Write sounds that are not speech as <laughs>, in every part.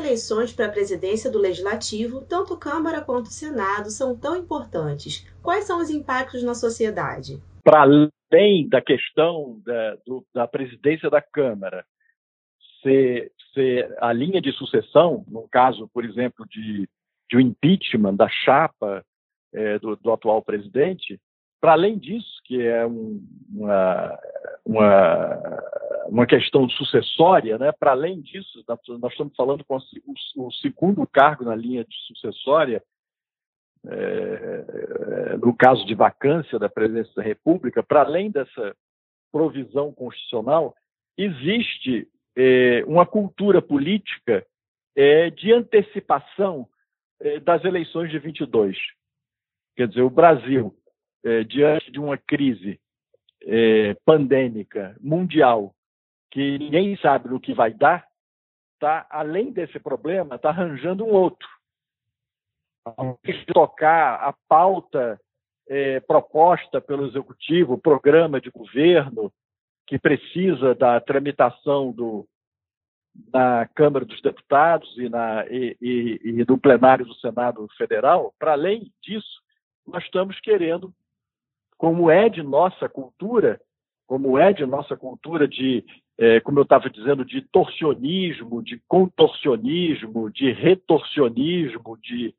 eleições para a presidência do Legislativo, tanto Câmara quanto Senado, são tão importantes. Quais são os impactos na sociedade? Para além da questão da, do, da presidência da Câmara ser, ser, a linha de sucessão, no caso, por exemplo, de, de um impeachment da chapa é, do, do, atual presidente, para além disso, que é um, uma, uma, uma questão sucessória, né? para além disso, nós estamos falando com o, o segundo cargo na linha de sucessória, é, no caso de vacância da presidência da República, para além dessa provisão constitucional, existe é, uma cultura política é, de antecipação é, das eleições de 22. Quer dizer, o Brasil, é, diante de uma crise é, pandêmica mundial, que ninguém sabe no que vai dar, tá, além desse problema, está arranjando um outro tocar a pauta é, proposta pelo executivo, programa de governo que precisa da tramitação do, na Câmara dos Deputados e, na, e, e, e do plenário do Senado Federal. Para além disso, nós estamos querendo, como é de nossa cultura, como é de nossa cultura de, é, como eu estava dizendo, de torsionismo, de contorcionismo, de retorsionismo, de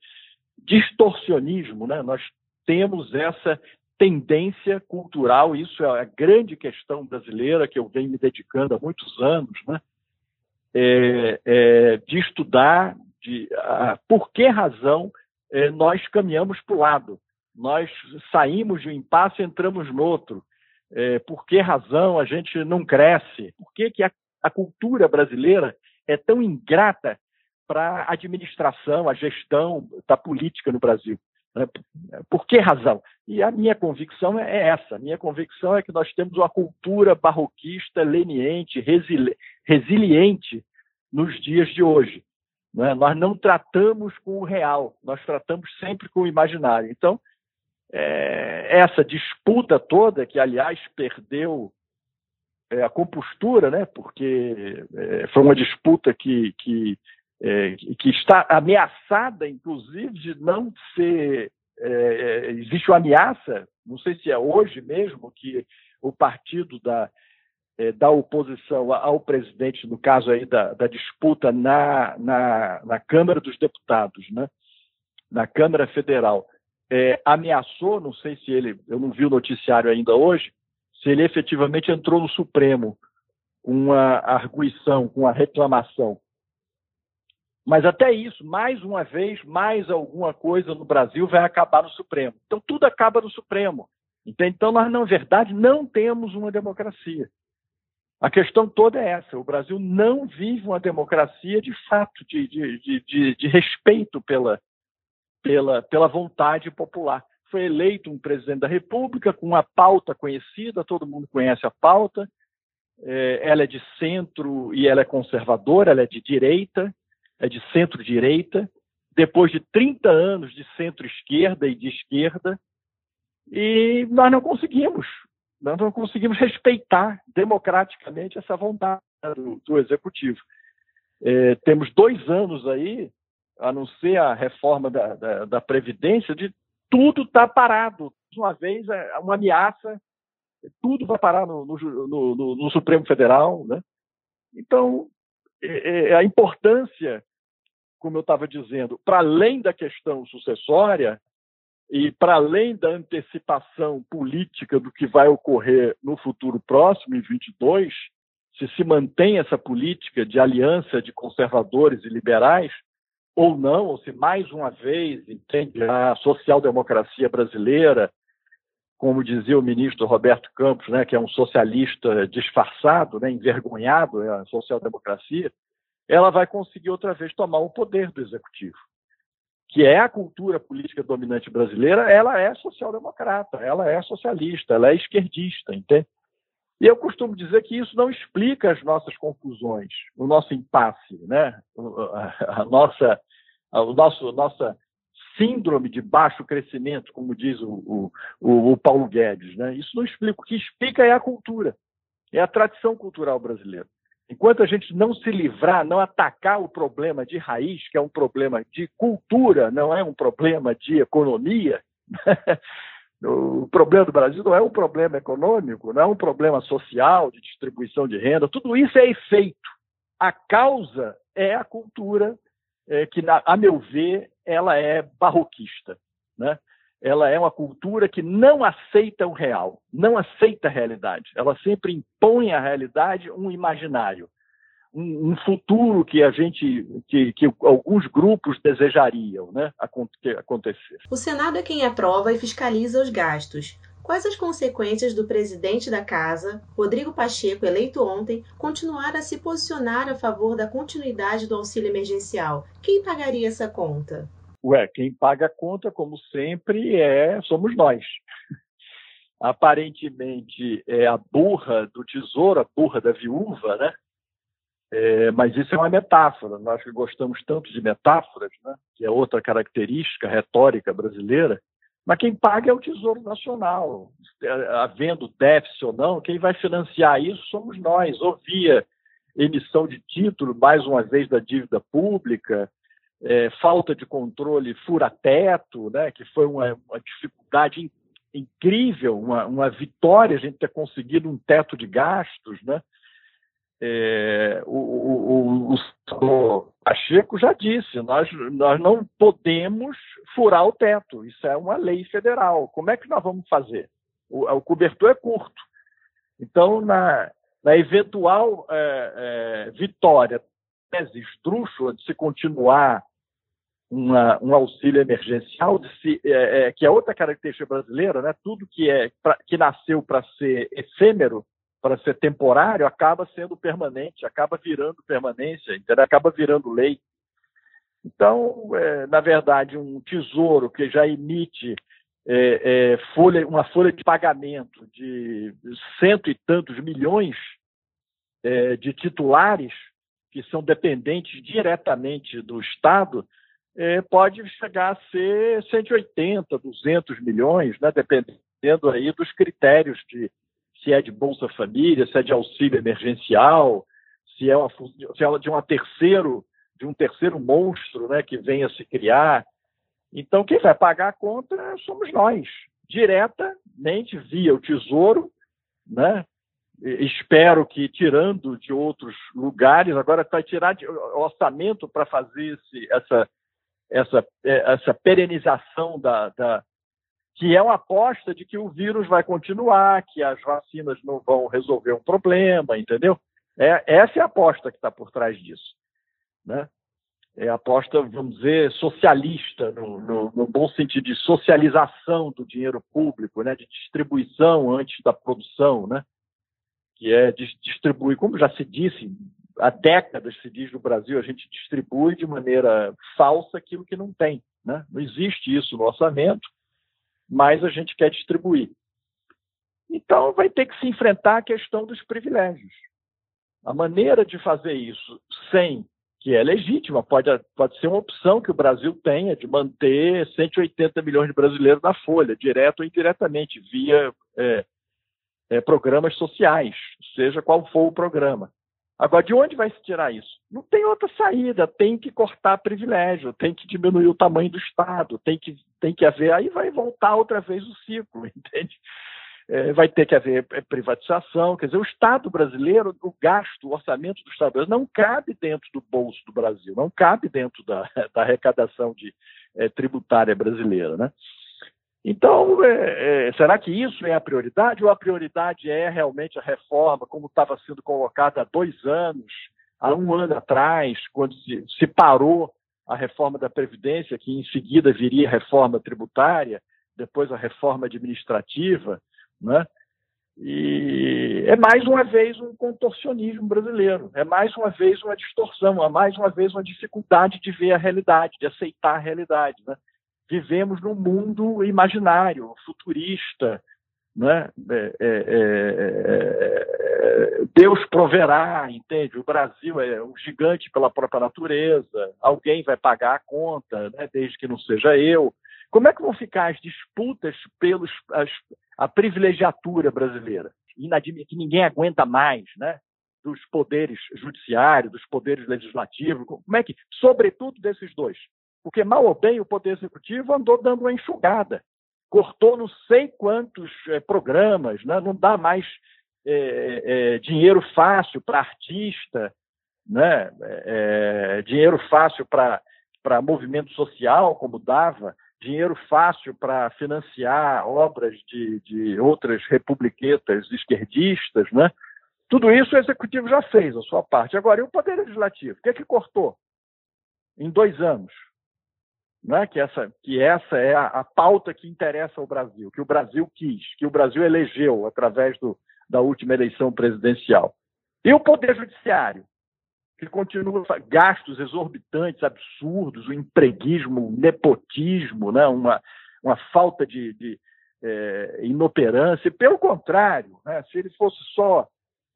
distorcionismo, né? Nós temos essa tendência cultural, isso é a grande questão brasileira que eu venho me dedicando há muitos anos, né? É, é, de estudar de, a, por que razão é, nós caminhamos para o lado, nós saímos de um impasse e entramos no outro, é, por que razão a gente não cresce, por que, que a, a cultura brasileira é tão ingrata para a administração, a gestão da política no Brasil. Né? Por que razão? E a minha convicção é essa. A minha convicção é que nós temos uma cultura barroquista, leniente, resili resiliente nos dias de hoje. Né? Nós não tratamos com o real, nós tratamos sempre com o imaginário. Então, é, essa disputa toda, que aliás perdeu é, a compostura, né? porque é, foi uma disputa que, que é, que está ameaçada, inclusive, de não ser. É, é, existe uma ameaça, não sei se é hoje mesmo, que o partido da, da oposição ao presidente, no caso aí da, da disputa na, na, na, Câmara dos Deputados, né? na Câmara Federal, é, ameaçou, não sei se ele, eu não vi o noticiário ainda hoje, se ele efetivamente entrou no Supremo com uma arguição, com uma reclamação mas até isso, mais uma vez, mais alguma coisa no Brasil vai acabar no Supremo. Então tudo acaba no Supremo. Então nós, na verdade, não temos uma democracia. A questão toda é essa: o Brasil não vive uma democracia de fato, de, de, de, de respeito pela, pela, pela vontade popular. Foi eleito um presidente da República com uma pauta conhecida, todo mundo conhece a pauta. É, ela é de centro e ela é conservadora, ela é de direita é de centro-direita, depois de 30 anos de centro-esquerda e de esquerda, e nós não conseguimos, nós não conseguimos respeitar democraticamente essa vontade do, do executivo. É, temos dois anos aí, a não ser a reforma da, da, da Previdência, de tudo está parado. Uma vez, é uma ameaça, tudo vai parar no, no, no, no Supremo Federal. Né? Então, é, é, a importância como eu estava dizendo, para além da questão sucessória e para além da antecipação política do que vai ocorrer no futuro próximo, em 22, se se mantém essa política de aliança de conservadores e liberais, ou não, ou se mais uma vez entende a social-democracia brasileira, como dizia o ministro Roberto Campos, né, que é um socialista disfarçado, né, envergonhado, é a social-democracia, ela vai conseguir outra vez tomar o poder do executivo, que é a cultura política dominante brasileira. Ela é social-democrata, ela é socialista, ela é esquerdista, entende? E eu costumo dizer que isso não explica as nossas confusões, o nosso impasse, né? a, nossa, a nosso, nossa síndrome de baixo crescimento, como diz o, o, o Paulo Guedes. Né? Isso não explica. O que explica é a cultura, é a tradição cultural brasileira enquanto a gente não se livrar, não atacar o problema de raiz, que é um problema de cultura, não é um problema de economia, <laughs> o problema do Brasil não é um problema econômico, não é um problema social, de distribuição de renda, tudo isso é efeito. A causa é a cultura, é, que, a meu ver, ela é barroquista. Né? ela é uma cultura que não aceita o real, não aceita a realidade. Ela sempre impõe à realidade um imaginário, um, um futuro que a gente, que, que, alguns grupos desejariam, né, que acontecesse. O Senado é quem aprova e fiscaliza os gastos. Quais as consequências do presidente da casa, Rodrigo Pacheco, eleito ontem, continuar a se posicionar a favor da continuidade do auxílio emergencial? Quem pagaria essa conta? Ué, quem paga a conta, como sempre, é somos nós. <laughs> Aparentemente é a burra do tesouro, a burra da viúva, né? É, mas isso é uma metáfora. Nós que gostamos tanto de metáforas, né? que é outra característica retórica brasileira. Mas quem paga é o Tesouro Nacional. Havendo déficit ou não, quem vai financiar isso somos nós. Ou via emissão de título, mais uma vez, da dívida pública, é, falta de controle fura-teto, né, que foi uma, uma dificuldade in, incrível, uma, uma, vitória a gente ter conseguido um teto de gastos. Né? É, o, o, o, o Pacheco já disse, nós, nós não podemos furar o teto, isso é uma lei federal. Como é que nós vamos fazer? O, o cobertor é curto. Então, na, na eventual é, é, vitória tese esdrúxula de se continuar uma, um auxílio emergencial, se, é, é, que é outra característica brasileira, né? tudo que, é, pra, que nasceu para ser efêmero, para ser temporário, acaba sendo permanente, acaba virando permanência, entendeu? acaba virando lei. Então, é, na verdade, um tesouro que já emite é, é, folha, uma folha de pagamento de cento e tantos milhões é, de titulares que são dependentes diretamente do Estado, é, pode chegar a ser 180, 200 milhões, né, dependendo aí dos critérios de se é de Bolsa Família, se é de auxílio emergencial, se é, uma, se é de uma terceiro de um terceiro monstro, né, que venha se criar. Então quem vai pagar a conta somos nós, diretamente via o Tesouro, né? Espero que tirando de outros lugares, agora vai tirar de, orçamento para fazer esse, essa essa, é, essa perenização da, da, que é uma aposta de que o vírus vai continuar, que as vacinas não vão resolver um problema, entendeu? É, essa é a aposta que está por trás disso. Né? É a aposta, vamos dizer, socialista, no, no, no, bom sentido de socialização do dinheiro público, né? de distribuição antes da produção, né? que é distribuir, como já se disse há décadas se diz no Brasil, a gente distribui de maneira falsa aquilo que não tem. Né? Não existe isso no orçamento, mas a gente quer distribuir. Então, vai ter que se enfrentar a questão dos privilégios. A maneira de fazer isso sem que é legítima, pode, pode ser uma opção que o Brasil tenha de manter 180 milhões de brasileiros na folha, direto ou indiretamente, via é, é, programas sociais, seja qual for o programa. Agora, de onde vai se tirar isso? Não tem outra saída, tem que cortar privilégio, tem que diminuir o tamanho do Estado, tem que, tem que haver, aí vai voltar outra vez o ciclo, <laughs> entende? É, vai ter que haver é, privatização, quer dizer, o Estado brasileiro, o gasto, o orçamento do Estado brasileiro não cabe dentro do bolso do Brasil, não cabe dentro da, <laughs> da arrecadação de, é, tributária brasileira, né? Então, é, é, será que isso é a prioridade ou a prioridade é realmente a reforma, como estava sendo colocada há dois anos, há um ano atrás, quando se, se parou a reforma da Previdência, que em seguida viria a reforma tributária, depois a reforma administrativa, né? E é mais uma vez um contorcionismo brasileiro, é mais uma vez uma distorção, é mais uma vez uma dificuldade de ver a realidade, de aceitar a realidade, né? vivemos num mundo imaginário, futurista. Né? É, é, é, Deus proverá, entende? O Brasil é um gigante pela própria natureza, alguém vai pagar a conta, né? desde que não seja eu. Como é que vão ficar as disputas pelos as, a privilegiatura brasileira? que ninguém aguenta mais, né? dos poderes judiciário, dos poderes legislativos, como é que, sobretudo desses dois, porque mal ou bem o poder executivo andou dando uma enxugada, cortou não sei quantos é, programas, né? não dá mais é, é, dinheiro fácil para artista, né? dinheiro fácil para movimento social, como dava, dinheiro fácil para financiar obras de, de outras republiquetas esquerdistas, né? Tudo isso o executivo já fez a sua parte. Agora, e o poder legislativo? O que é que cortou em dois anos? Né? Que, essa, que essa é a, a, pauta que interessa ao Brasil, que o Brasil quis, que o Brasil elegeu através do, da última eleição presidencial. E o poder judiciário? que continua gastos exorbitantes, absurdos, o empreguismo, o nepotismo, né? uma, uma falta de, de é, inoperância. Pelo contrário, né? se ele fosse só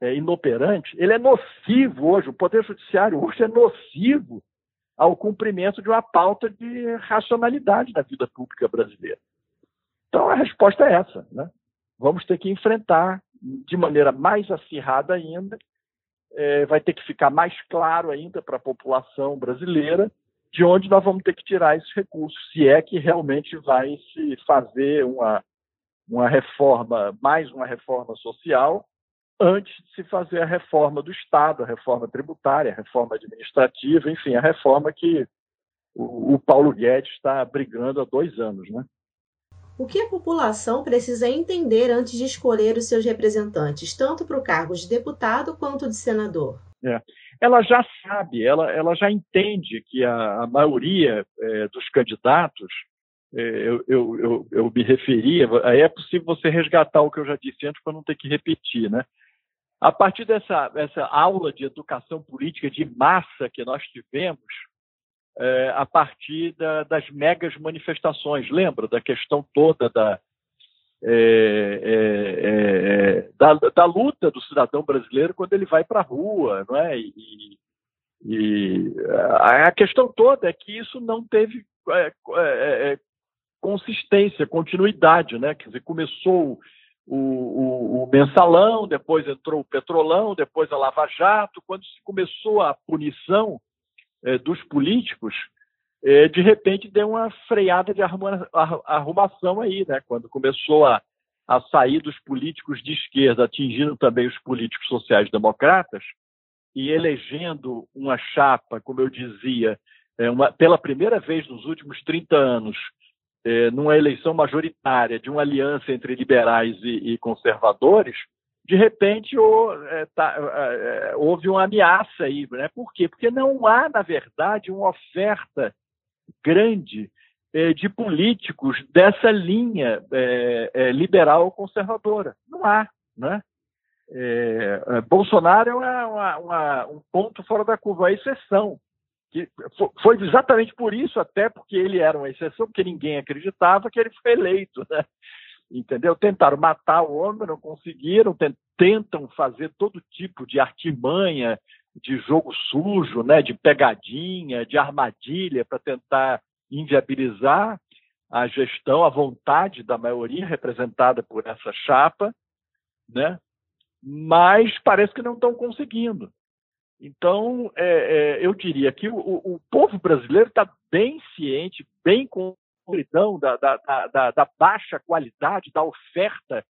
é, inoperante, ele é nocivo hoje. O Poder Judiciário hoje é nocivo ao cumprimento de uma pauta de racionalidade da vida pública brasileira. Então, a resposta é essa. Né? Vamos ter que enfrentar de maneira mais acirrada ainda é, vai ter que ficar mais claro ainda para a população brasileira de onde nós vamos ter que tirar esses recursos, se é que realmente vai se fazer uma, uma reforma, mais uma reforma social, antes de se fazer a reforma do Estado, a reforma tributária, a reforma administrativa, enfim, a reforma que o, o Paulo Guedes está brigando há dois anos, né? O que a população precisa entender antes de escolher os seus representantes, tanto para o cargo de deputado quanto de senador? É. Ela já sabe, ela, ela já entende que a, a maioria é, dos candidatos, é, eu, eu, eu, eu, me referia, aí é possível você resgatar o que eu já disse antes para não ter que repetir, né? A partir dessa essa aula de educação política de massa que nós tivemos, é, a partir da, das megas manifestações. Lembra da questão toda da, é, é, é da, da, luta do cidadão brasileiro quando ele vai para a rua, não é? E, e, a questão toda é que isso não teve é, é, consistência, continuidade, né? Quer dizer, começou o, o, o, mensalão, depois entrou o petrolão, depois a Lava Jato. Quando se começou a punição é, dos políticos, é, de repente deu uma freada de arruma, arrumação aí, né? Quando começou a, a sair dos políticos de esquerda, atingindo também os políticos sociais-democratas, e elegendo uma chapa, como eu dizia, é, uma, pela primeira vez nos últimos 30 anos, é, numa eleição majoritária de uma aliança entre liberais e, e conservadores, de repente é, tá, é, é, houve uma ameaça aí. Né? Por quê? Porque não há, na verdade, uma oferta grande de políticos dessa linha liberal conservadora. Não há. Né? Bolsonaro é uma, uma, um ponto fora da curva, a exceção. Que foi exatamente por isso, até porque ele era uma exceção, porque ninguém acreditava que ele foi eleito. Né? entendeu? Tentaram matar o homem, não conseguiram, tentam fazer todo tipo de artimanha, de jogo sujo, né, de pegadinha, de armadilha para tentar inviabilizar a gestão, a vontade da maioria representada por essa chapa, né? Mas parece que não estão conseguindo. Então, é, é, eu diria que o, o povo brasileiro está bem ciente, bem escuridão da, da, da, da baixa qualidade da oferta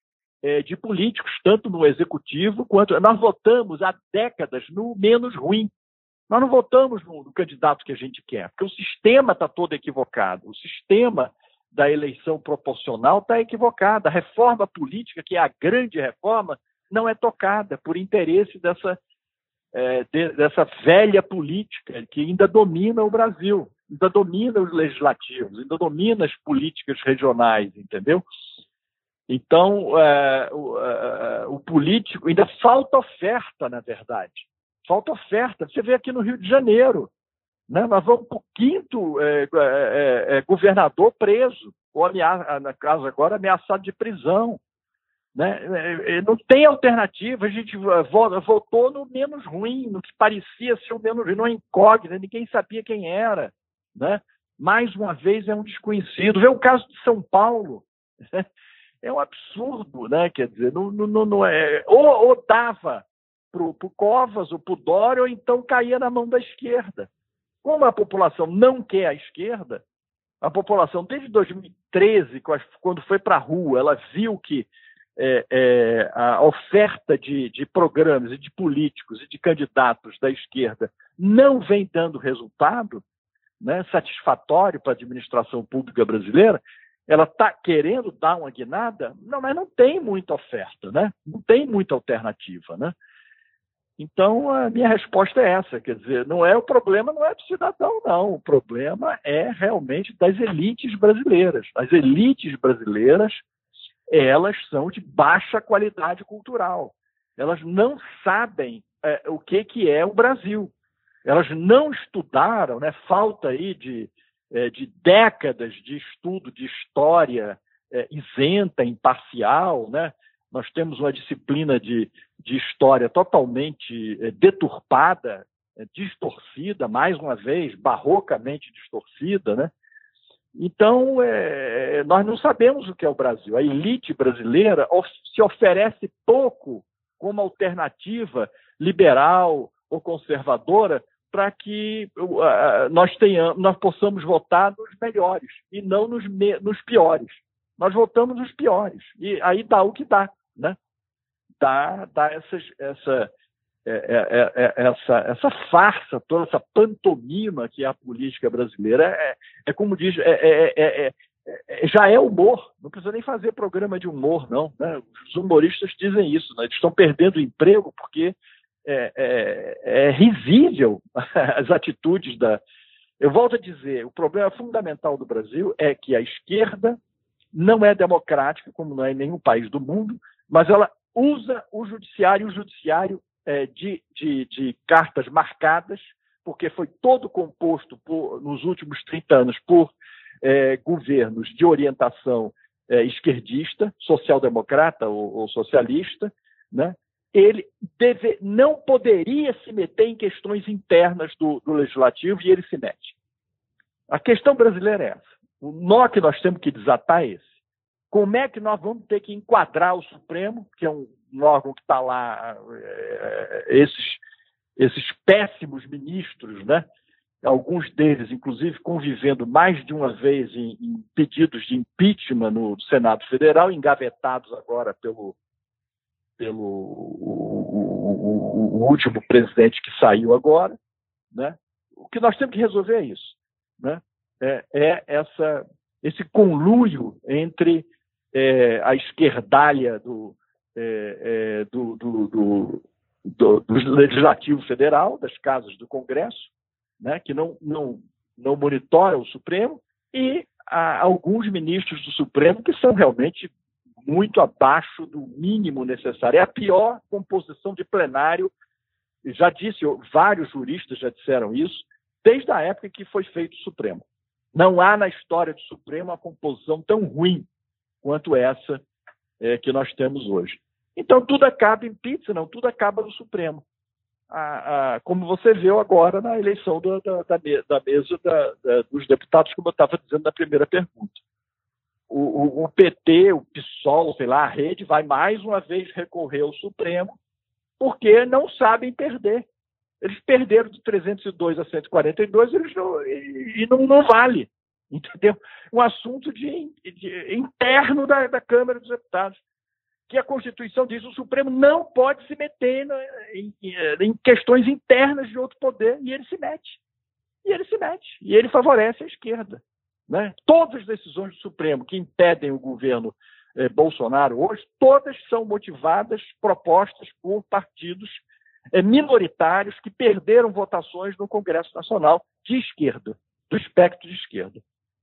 é, de políticos, tanto no executivo quanto. Nós votamos há décadas no menos ruim. Nós não votamos no, no candidato que a gente quer, porque o sistema está todo equivocado. O sistema da eleição proporcional está equivocado. A reforma política, que é a grande reforma, não é tocada por interesse dessa, é, de, dessa velha política que ainda domina o Brasil ainda domina os legislativos, ainda domina as políticas regionais, entendeu? Então, é, o, é, o, político, ainda falta oferta, na verdade. Falta oferta. Você vê aqui no Rio de Janeiro, né? nós vamos para o quinto é, é, é, governador preso, ou na caso agora, ameaçado de prisão. Né? Não tem alternativa, a gente votou no menos ruim, no que parecia ser o menos ruim, não é incógnita, ninguém sabia quem era né? mais uma vez é um desconhecido. Vê o caso de São Paulo, é um absurdo, né? Quer dizer, não, não, não é. Ou, ou dava para o Covas ou para o Dória, ou então caía na mão da esquerda. Como a população não quer a esquerda, a população, desde 2013, quando foi para a rua, ela viu que é, é, a oferta de, de, programas e de políticos e de candidatos da esquerda não vem dando resultado né, satisfatório para a administração pública brasileira, ela está querendo dar uma guinada, não, mas não tem muita oferta, né? não tem muita alternativa. Né? Então, a minha resposta é essa, quer dizer, não é o problema, não é do cidadão, não. O problema é realmente das elites brasileiras. As elites brasileiras elas são de baixa qualidade cultural. Elas não sabem é, o que, que é o Brasil. Elas não estudaram, né? falta aí de, é, de décadas de estudo de história é, isenta, imparcial. Né? Nós temos uma disciplina de, de história totalmente é, deturpada, é, distorcida, mais uma vez, barrocamente distorcida. Né? Então, é, nós não sabemos o que é o Brasil. A elite brasileira se oferece pouco como alternativa liberal ou conservadora para que uh, nós, tenhamos, nós possamos votar nos melhores e não nos, me, nos piores. Nós votamos nos piores. E aí dá o que dá. Né? Dá, dá essas, essa, é é, é, é, essa, essa farsa, toda essa pantomima que é a política brasileira, é, é como diz, é, já é humor, não precisa nem fazer programa de humor, não. Né? Os humoristas dizem isso, né? eles estão perdendo emprego porque é, risível <laughs> as atitudes da. Eu volto a dizer, o problema fundamental do Brasil é que a esquerda não é democrática, como não é em nenhum país do mundo, mas ela usa o judiciário, o judiciário é, de, de, de, cartas marcadas, porque foi todo composto por, nos últimos 30 anos por é, governos de orientação é, esquerdista, social-democrata ou, ou, socialista, né? ele deve, não poderia se meter em questões internas do, do legislativo e ele se mete. A questão brasileira é essa. O nó que nós temos que desatar é esse. Como é que nós vamos ter que enquadrar o Supremo, que é um um órgão que está lá, é, esses, esses péssimos ministros, né? alguns deles, inclusive, convivendo mais de uma vez em, em pedidos de impeachment no Senado Federal, engavetados agora pelo, pelo o, o, o, último presidente que saiu agora. Né? O que nós temos que resolver é isso. Né? É, é essa, esse conluio entre é, a esquerdalha do, é, é, do, do, do, do, Legislativo Federal, das casas do Congresso, né, que não, não, não monitora o Supremo, e alguns ministros do Supremo que são realmente muito abaixo do mínimo necessário. É a pior composição de plenário, já disse, vários juristas já disseram isso, desde a época que foi feito o Supremo. Não há na história do Supremo uma composição tão ruim quanto essa é, que nós temos hoje. Então, tudo acaba em pizza, não, tudo acaba no Supremo. A, a, como você viu agora na eleição da, da, da, da mesa dos deputados, como eu estava dizendo na primeira pergunta. O, o, o, PT, o PSOL, sei lá, a rede, vai mais uma vez recorrer ao Supremo, porque não sabem perder. Eles perderam de 302 a 142 eles não, e, e não, não vale <laughs> entendeu? Um assunto de, de interno da, da, Câmara dos Deputados, que a Constituição diz o Supremo não pode se meter na, em, em, questões internas de outro poder, e ele se mete. E ele se mete, e ele favorece a esquerda. Né? Todas as decisões do Supremo que impedem o governo eh, Bolsonaro hoje, todas são motivadas, propostas por partidos eh, minoritários que perderam votações no Congresso Nacional de esquerda, do espectro de esquerda.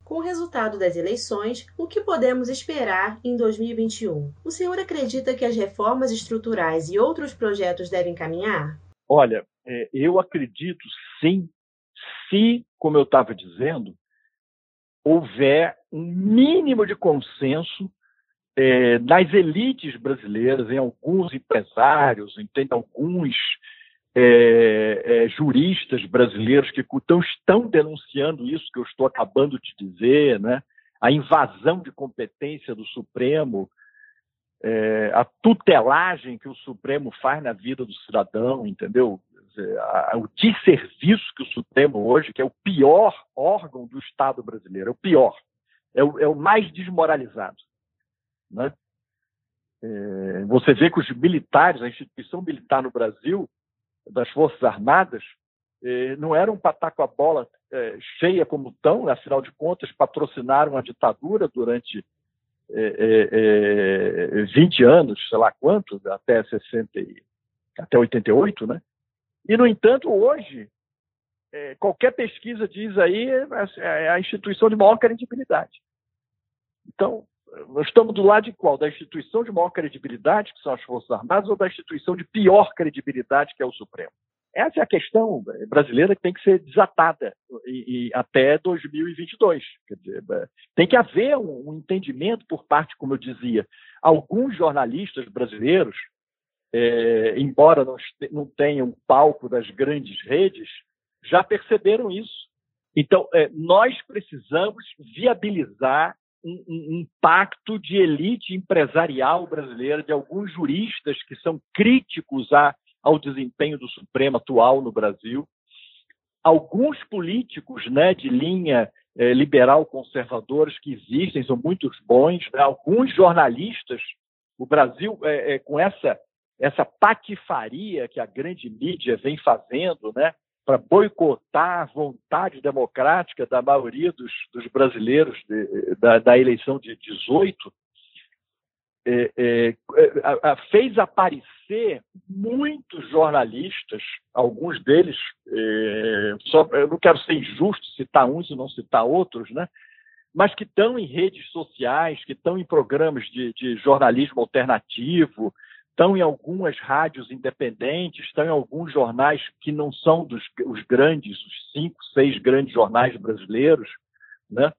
Com o resultado das eleições, o que podemos esperar em 2021? O senhor acredita que as reformas estruturais e outros projetos devem caminhar? Olha, é, eu acredito sim, se, como eu estava dizendo, houver um mínimo de consenso é, nas elites brasileiras, em alguns empresários, em alguns é, é, juristas brasileiros que estão, estão denunciando isso que eu estou acabando de dizer, né? a invasão de competência do Supremo, é, a tutelagem que o Supremo faz na vida do cidadão, entendeu? O desserviço que o Supremo hoje, que é o pior órgão do Estado brasileiro, é o pior, é o, é o mais desmoralizado. Né? É, você vê que os militares, a instituição militar no Brasil, das Forças Armadas, é, não eram estar com a bola é, cheia como estão, afinal de contas, patrocinaram a ditadura durante é, é, 20 anos, sei lá quanto, até 60 até 88, né? E, no entanto, hoje, qualquer pesquisa diz aí é a instituição de maior credibilidade. Então, estamos do lado de qual? Da instituição de maior credibilidade, que são as Forças Armadas, ou da instituição de pior credibilidade, que é o Supremo? Essa é a questão brasileira que tem que ser desatada e, e até 2022. Quer dizer, é, tem que haver um, um, entendimento por parte, como eu dizia, alguns jornalistas brasileiros, é, embora não, não tenham palco das grandes redes, já perceberam isso. Então, é, nós precisamos viabilizar um, um, pacto de elite empresarial brasileira, de alguns juristas que são críticos a, ao desempenho do Supremo atual no Brasil. Alguns políticos né, de linha eh, liberal conservadores que existem, são muito bons, né? alguns jornalistas, o Brasil, eh, eh, com essa, essa patifaria que a grande mídia vem fazendo, né, para boicotar a vontade democrática da maioria dos, dos brasileiros de, da, da, eleição de 18, é, é, a, a, fez aparecer muitos jornalistas, alguns deles, é, só, eu não quero ser injusto citar uns e não citar outros, né? mas que estão em redes sociais, que estão em programas de, de jornalismo alternativo, estão em algumas rádios independentes, estão em alguns jornais que não são dos os grandes, os cinco, seis grandes jornais brasileiros, né?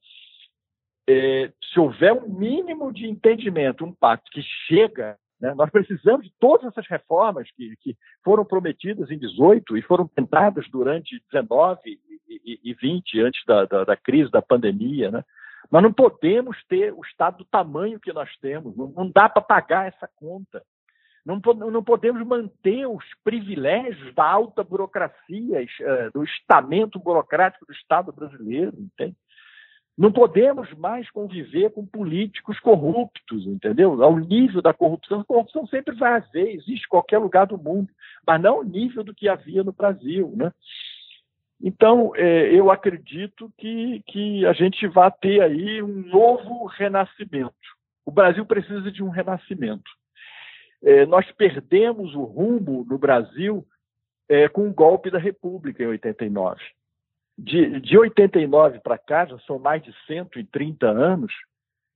É, se houver um mínimo de entendimento, um pacto que chega, né, nós precisamos de todas essas reformas que, que, foram prometidas em 18 e foram tentadas durante 19 e, e, e 20, antes da, da, da, crise da pandemia. Né? Nós não podemos ter o Estado do tamanho que nós temos, não dá para pagar essa conta. Não, não podemos manter os privilégios da alta burocracia, eh, do estamento burocrático do Estado brasileiro, entende? Não podemos mais conviver com políticos corruptos, entendeu? Ao nível da corrupção. A corrupção sempre vai haver, existe em qualquer lugar do mundo, mas não ao nível do que havia no Brasil, né? Então, é, eu acredito que, que a gente vai ter aí um novo renascimento. O Brasil precisa de um renascimento. É, nós perdemos o rumo no Brasil é, com o golpe da República em 89. De, de 89 para cá, já são mais de 130 anos,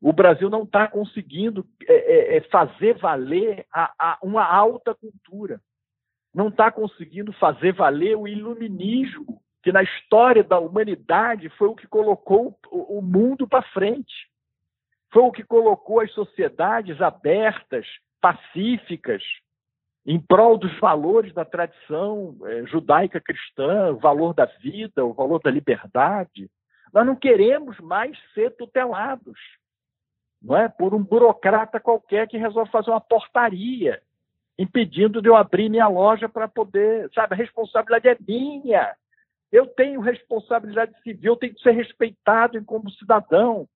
o Brasil não está conseguindo é, é, é, fazer valer a, a uma alta cultura, não está conseguindo fazer valer o iluminismo, que na história da humanidade foi o que colocou o, o mundo para frente, foi o que colocou as sociedades abertas, pacíficas, em prol dos valores da tradição é, judaica cristã, o valor da vida, o valor da liberdade. Nós não queremos mais ser tutelados, não é? Por um burocrata qualquer que resolve fazer uma portaria, impedindo de eu abrir minha loja para poder, sabe? A responsabilidade é minha. Eu tenho responsabilidade civil, tenho que ser respeitado como cidadão.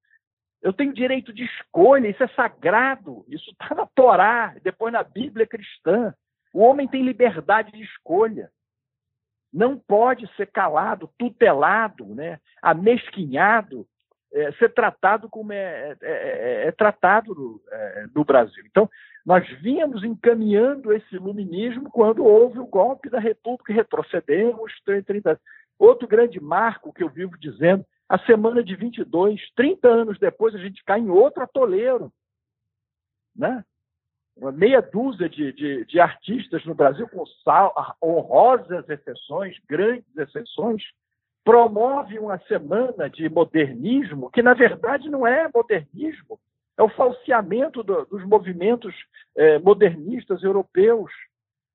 Eu tenho direito de escolha, isso é sagrado, isso está na Torá, depois na Bíblia cristã. O homem tem liberdade de escolha. Não pode ser calado, tutelado, né, amesquinhado, é, ser tratado como é, é, é, é tratado no, é, no, Brasil. Então, nós vínhamos encaminhando esse iluminismo quando houve o golpe da República, retrocedemos 30 Outro grande marco que eu vivo dizendo a semana de 22, 30 anos depois, a gente cai em outro atoleiro. Né? Uma meia dúzia de, de, de artistas no Brasil, com sal, honrosas exceções, grandes exceções, promove uma semana de modernismo que, na verdade, não é modernismo, é o falseamento do, dos movimentos eh, modernistas europeus,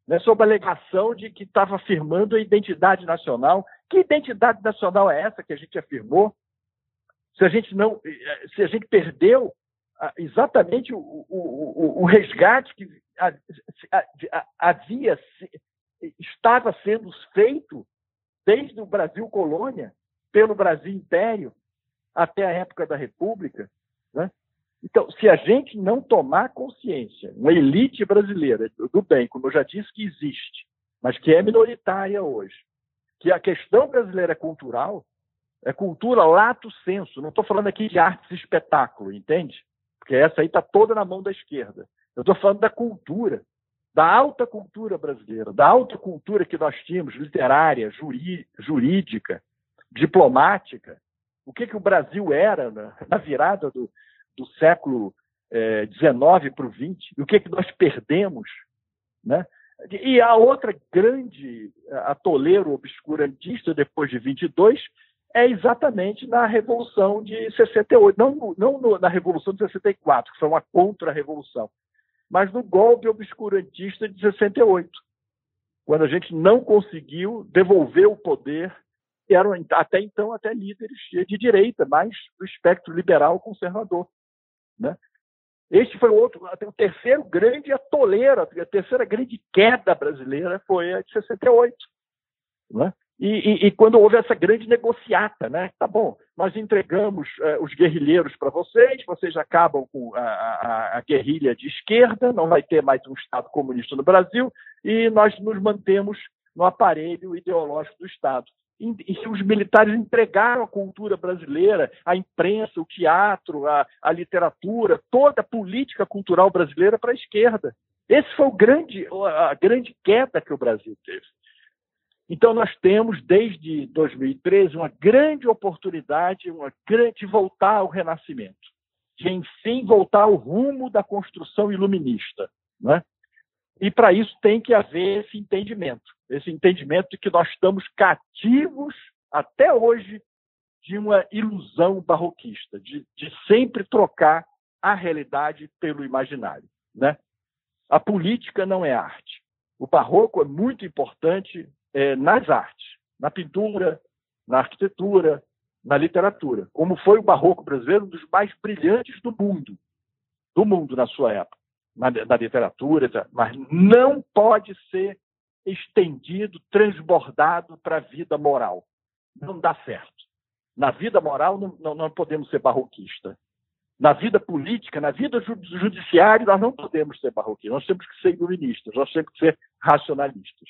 né, sob a alegação de que estava afirmando a identidade nacional que identidade nacional é essa que a gente afirmou? Se a gente não, se a gente perdeu exatamente o, o, o, resgate que havia estava sendo feito desde o Brasil colônia, pelo Brasil império, até a época da República. Né? Então, se a gente não tomar consciência, uma elite brasileira do bem, como eu já disse que existe, mas que é minoritária hoje, que a questão brasileira é cultural, é cultura lato senso. Não estou falando aqui de artes e espetáculo, entende? Porque essa aí está toda na mão da esquerda. Eu estou falando da cultura, da alta cultura brasileira, da alta cultura que nós tínhamos, literária, jurídica, diplomática. O que, que o Brasil era na, virada do, do século XIX para o XX, o que, que nós perdemos. Né? E a outra grande atoleiro obscurantista depois de 22 é exatamente na Revolução de 68, não, não na Revolução de 64, que foi uma contra-revolução, mas no golpe obscurantista de 68, quando a gente não conseguiu devolver o poder, que eram até então até líderes de direita, mais do espectro liberal conservador. Né? Este foi o outro, o terceiro grande atoleiro, a terceira grande queda brasileira foi a de 68. Né? E, e, e, quando houve essa grande negociata, né? Tá bom, nós entregamos uh, os guerrilheiros para vocês, vocês acabam com a, a, a, guerrilha de esquerda, não vai ter mais um Estado comunista no Brasil, e nós nos mantemos no aparelho ideológico do Estado. E, os militares entregaram a cultura brasileira, a imprensa, o teatro, a, a literatura, toda a política cultural brasileira para a esquerda. Esse foi o grande, a grande queda que o Brasil teve. Então, nós temos, desde 2013, uma grande oportunidade uma grande, de voltar ao renascimento, de, enfim, voltar ao rumo da construção iluminista. Né? E, para isso, tem que haver esse entendimento esse entendimento de que nós estamos cativos, até hoje, de uma ilusão barroquista, de, de sempre trocar a realidade pelo imaginário. Né? A política não é arte. O barroco é muito importante é, nas artes, na pintura, na arquitetura, na literatura, como foi o barroco brasileiro um dos mais brilhantes do mundo, do mundo na sua época, na, na literatura, mas não pode ser estendido, transbordado para a vida moral. Não dá certo. Na vida moral não, não, não podemos ser barroquista. Na vida política, na vida judiciária, nós não podemos ser barroquistas. Nós temos que ser iluministas, nós temos que ser racionalistas.